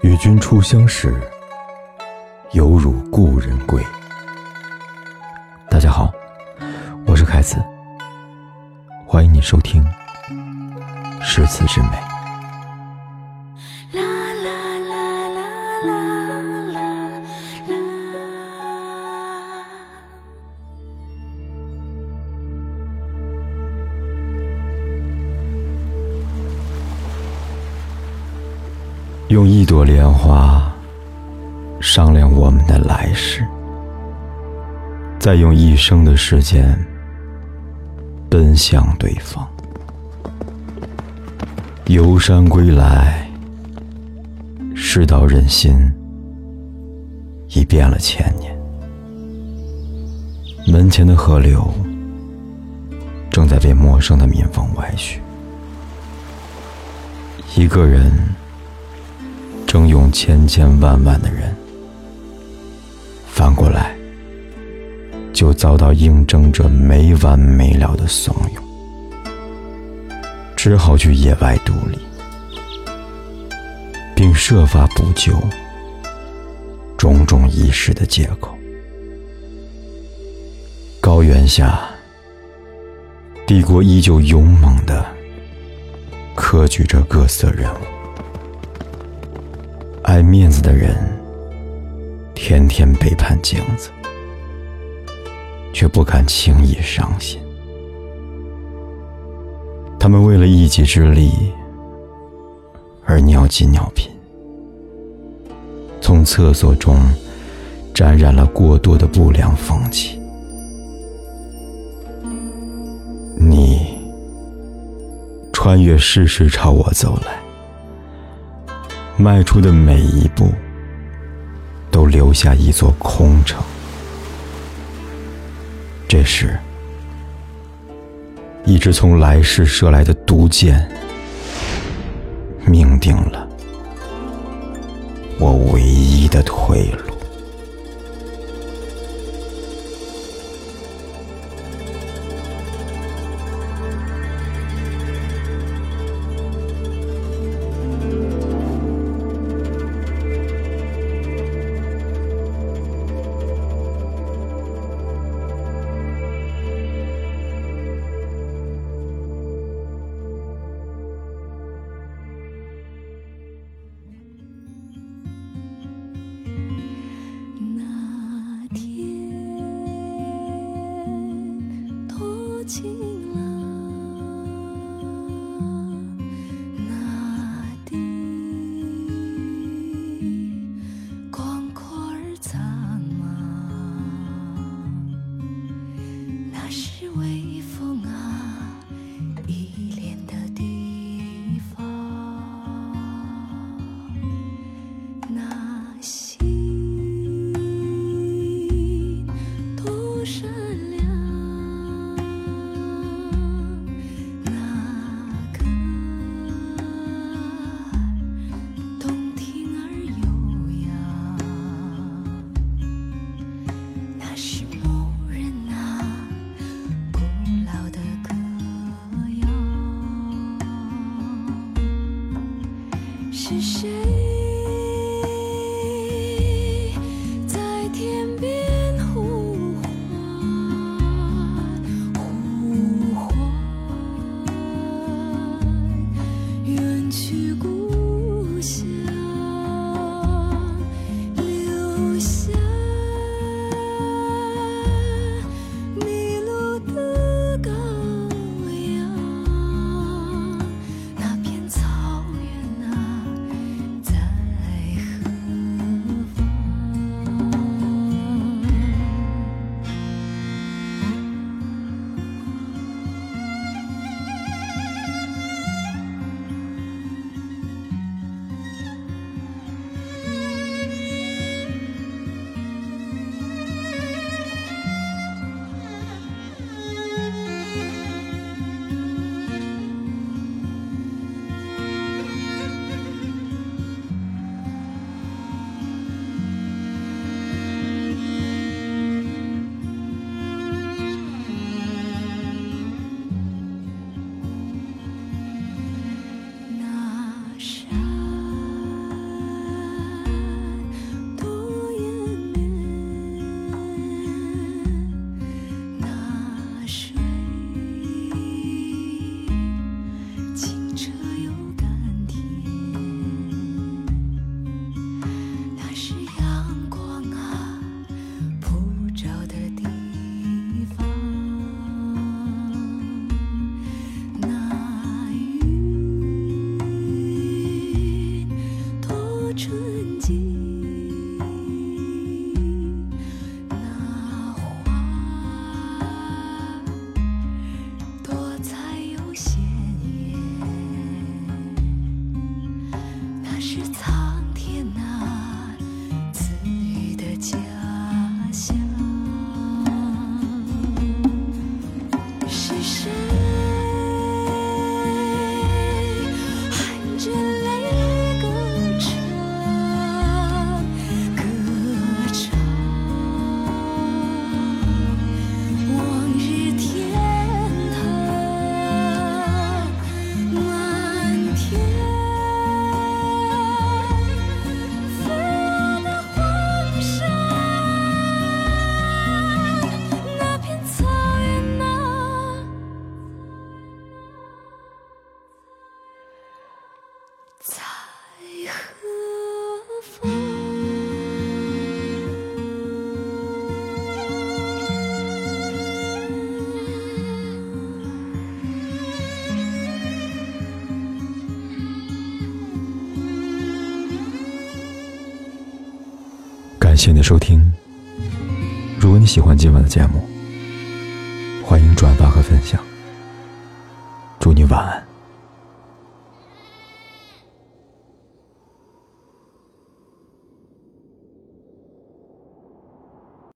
与君初相识，犹如故人归。大家好，我是凯子，欢迎你收听《诗词之美》。用一朵莲花商量我们的来世，再用一生的时间奔向对方。游山归来，世道人心已变了千年。门前的河流正在被陌生的民风歪曲，一个人。征用千千万万的人，反过来，就遭到应征者没完没了的怂恿，只好去野外独立，并设法补救种种遗失的借口。高原下，帝国依旧勇猛的科举着各色人物。爱面子的人，天天背叛镜子，却不敢轻易伤心。他们为了一己之利而尿急尿频，从厕所中沾染了过多的不良风气。你穿越世事朝我走来。迈出的每一步，都留下一座空城。这时，一支从来世射来的毒箭，命定了我唯一的退路。情。在感谢你的收听。如果你喜欢今晚的节目，欢迎转发和分享。祝你晚安。